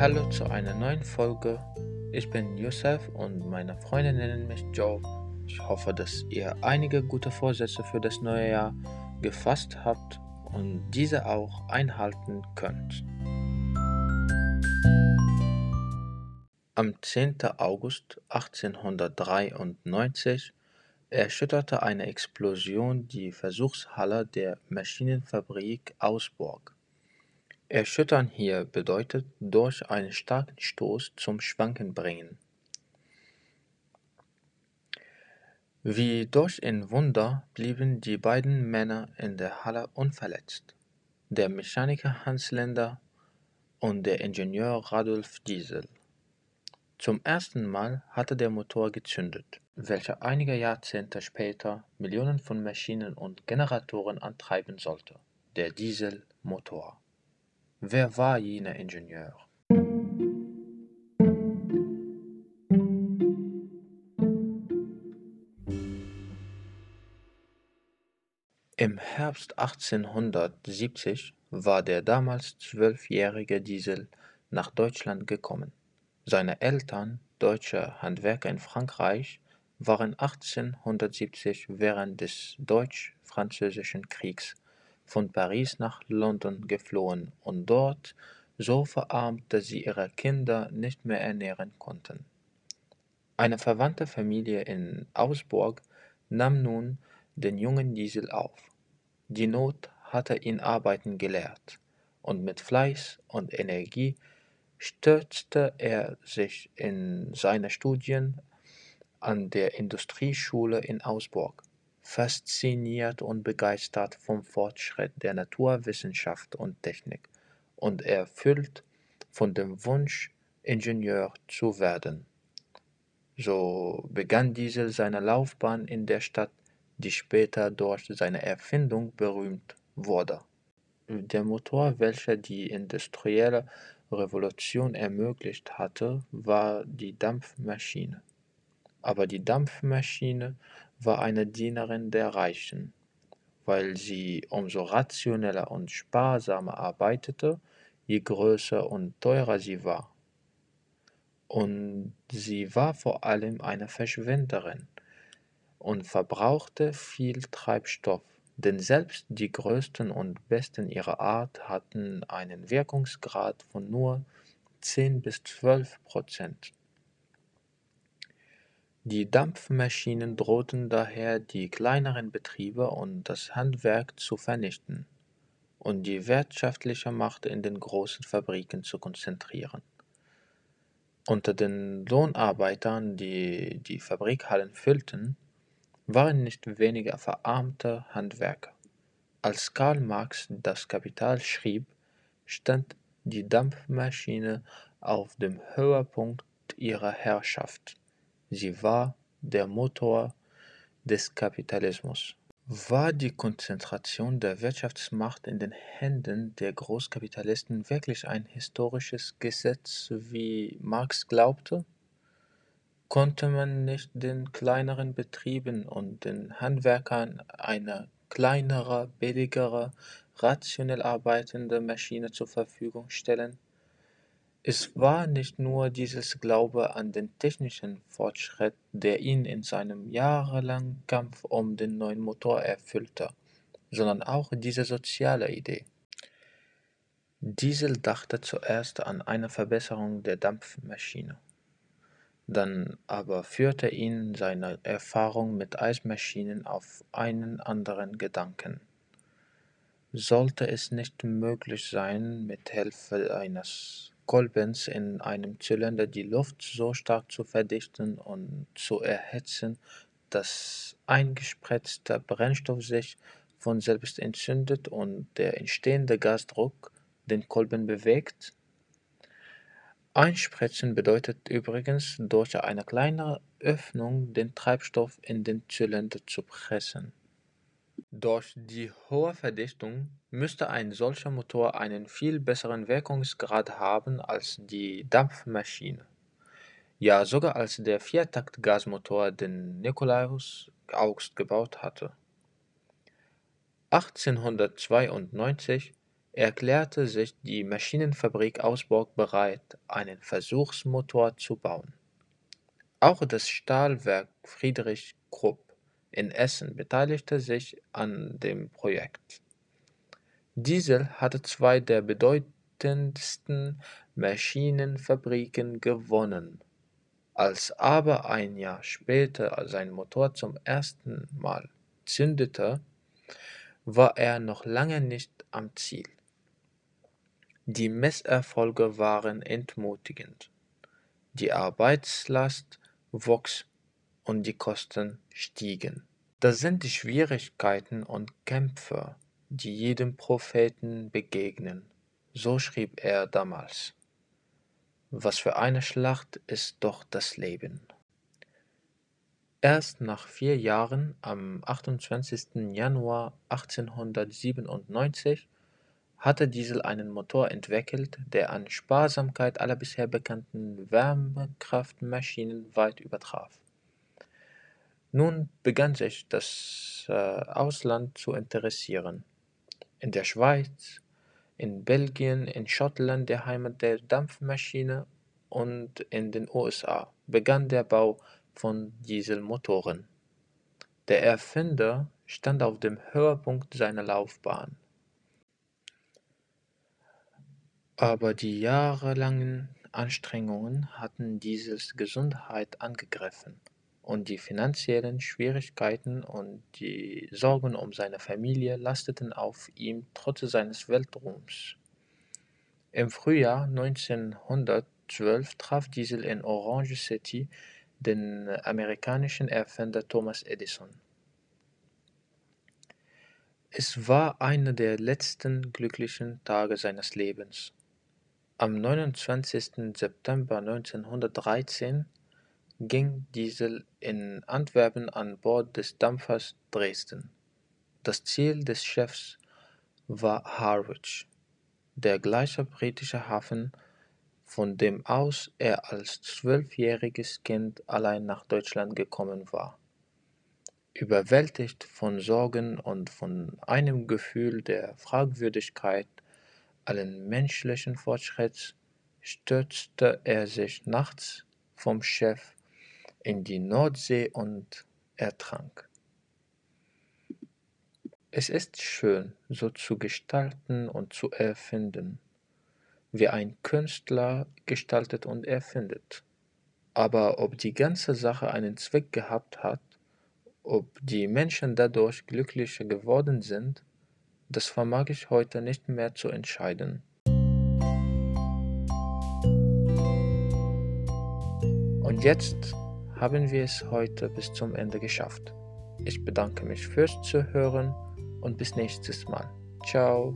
Hallo zu einer neuen Folge. Ich bin Youssef und meine Freunde nennen mich Joe. Ich hoffe, dass ihr einige gute Vorsätze für das neue Jahr gefasst habt und diese auch einhalten könnt. Am 10. August 1893 erschütterte eine Explosion die Versuchshalle der Maschinenfabrik Augsburg. Erschüttern hier bedeutet durch einen starken Stoß zum Schwanken bringen. Wie durch ein Wunder blieben die beiden Männer in der Halle unverletzt, der Mechaniker Hans Lender und der Ingenieur Radolf Diesel. Zum ersten Mal hatte der Motor gezündet, welcher einige Jahrzehnte später Millionen von Maschinen und Generatoren antreiben sollte, der Dieselmotor. Wer war jener Ingenieur? Im Herbst 1870 war der damals zwölfjährige Diesel nach Deutschland gekommen. Seine Eltern, deutsche Handwerker in Frankreich, waren 1870 während des Deutsch-Französischen Kriegs von Paris nach London geflohen und dort so verarmt, dass sie ihre Kinder nicht mehr ernähren konnten. Eine verwandte Familie in Augsburg nahm nun den jungen Diesel auf. Die Not hatte ihn arbeiten gelehrt, und mit Fleiß und Energie stürzte er sich in seine Studien an der Industrieschule in Augsburg fasziniert und begeistert vom Fortschritt der Naturwissenschaft und Technik und erfüllt von dem Wunsch, Ingenieur zu werden. So begann Diesel seine Laufbahn in der Stadt, die später durch seine Erfindung berühmt wurde. Der Motor, welcher die industrielle Revolution ermöglicht hatte, war die Dampfmaschine. Aber die Dampfmaschine war eine Dienerin der Reichen, weil sie umso rationeller und sparsamer arbeitete, je größer und teurer sie war. Und sie war vor allem eine Verschwenderin und verbrauchte viel Treibstoff, denn selbst die größten und besten ihrer Art hatten einen Wirkungsgrad von nur 10 bis 12 Prozent. Die Dampfmaschinen drohten daher die kleineren Betriebe und das Handwerk zu vernichten und die wirtschaftliche Macht in den großen Fabriken zu konzentrieren. Unter den Lohnarbeitern, die die Fabrikhallen füllten, waren nicht weniger verarmte Handwerker. Als Karl Marx das Kapital schrieb, stand die Dampfmaschine auf dem Höhepunkt ihrer Herrschaft. Sie war der Motor des Kapitalismus. War die Konzentration der Wirtschaftsmacht in den Händen der Großkapitalisten wirklich ein historisches Gesetz, wie Marx glaubte? Konnte man nicht den kleineren Betrieben und den Handwerkern eine kleinere, billigere, rationell arbeitende Maschine zur Verfügung stellen? Es war nicht nur dieses Glaube an den technischen Fortschritt, der ihn in seinem jahrelangen Kampf um den neuen Motor erfüllte, sondern auch diese soziale Idee. Diesel dachte zuerst an eine Verbesserung der Dampfmaschine. Dann aber führte ihn seine Erfahrung mit Eismaschinen auf einen anderen Gedanken. Sollte es nicht möglich sein, mit Hilfe eines Kolbens in einem Zylinder die Luft so stark zu verdichten und zu erhitzen, dass eingespritzter Brennstoff sich von selbst entzündet und der entstehende Gasdruck den Kolben bewegt. Einspritzen bedeutet übrigens, durch eine kleine Öffnung den Treibstoff in den Zylinder zu pressen. Durch die hohe Verdichtung müsste ein solcher Motor einen viel besseren Wirkungsgrad haben als die Dampfmaschine, ja sogar als der Viertakt-Gasmotor, den Nikolaus Augst gebaut hatte. 1892 erklärte sich die Maschinenfabrik Augsburg bereit, einen Versuchsmotor zu bauen. Auch das Stahlwerk Friedrich Krupp in Essen beteiligte sich an dem Projekt. Diesel hatte zwei der bedeutendsten Maschinenfabriken gewonnen. Als aber ein Jahr später sein Motor zum ersten Mal zündete, war er noch lange nicht am Ziel. Die Misserfolge waren entmutigend. Die Arbeitslast wuchs und die Kosten stiegen. Das sind die Schwierigkeiten und Kämpfe, die jedem Propheten begegnen, so schrieb er damals. Was für eine Schlacht ist doch das Leben. Erst nach vier Jahren, am 28. Januar 1897, hatte Diesel einen Motor entwickelt, der an Sparsamkeit alle bisher bekannten Wärmekraftmaschinen weit übertraf. Nun begann sich das äh, Ausland zu interessieren. In der Schweiz, in Belgien, in Schottland, der Heimat der Dampfmaschine, und in den USA begann der Bau von Dieselmotoren. Der Erfinder stand auf dem Höhepunkt seiner Laufbahn. Aber die jahrelangen Anstrengungen hatten Diesels Gesundheit angegriffen und die finanziellen Schwierigkeiten und die Sorgen um seine Familie lasteten auf ihm trotz seines Weltruhms. Im Frühjahr 1912 traf Diesel in Orange City den amerikanischen Erfinder Thomas Edison. Es war einer der letzten glücklichen Tage seines Lebens. Am 29. September 1913 ging Diesel in Antwerpen an Bord des Dampfers Dresden. Das Ziel des Chefs war Harwich, der gleiche britische Hafen, von dem aus er als zwölfjähriges Kind allein nach Deutschland gekommen war. Überwältigt von Sorgen und von einem Gefühl der Fragwürdigkeit allen menschlichen Fortschritts stürzte er sich nachts vom Chef in die Nordsee und ertrank. Es ist schön, so zu gestalten und zu erfinden, wie ein Künstler gestaltet und erfindet. Aber ob die ganze Sache einen Zweck gehabt hat, ob die Menschen dadurch glücklicher geworden sind, das vermag ich heute nicht mehr zu entscheiden. Und jetzt haben wir es heute bis zum Ende geschafft. Ich bedanke mich fürs Zuhören und bis nächstes Mal. Ciao.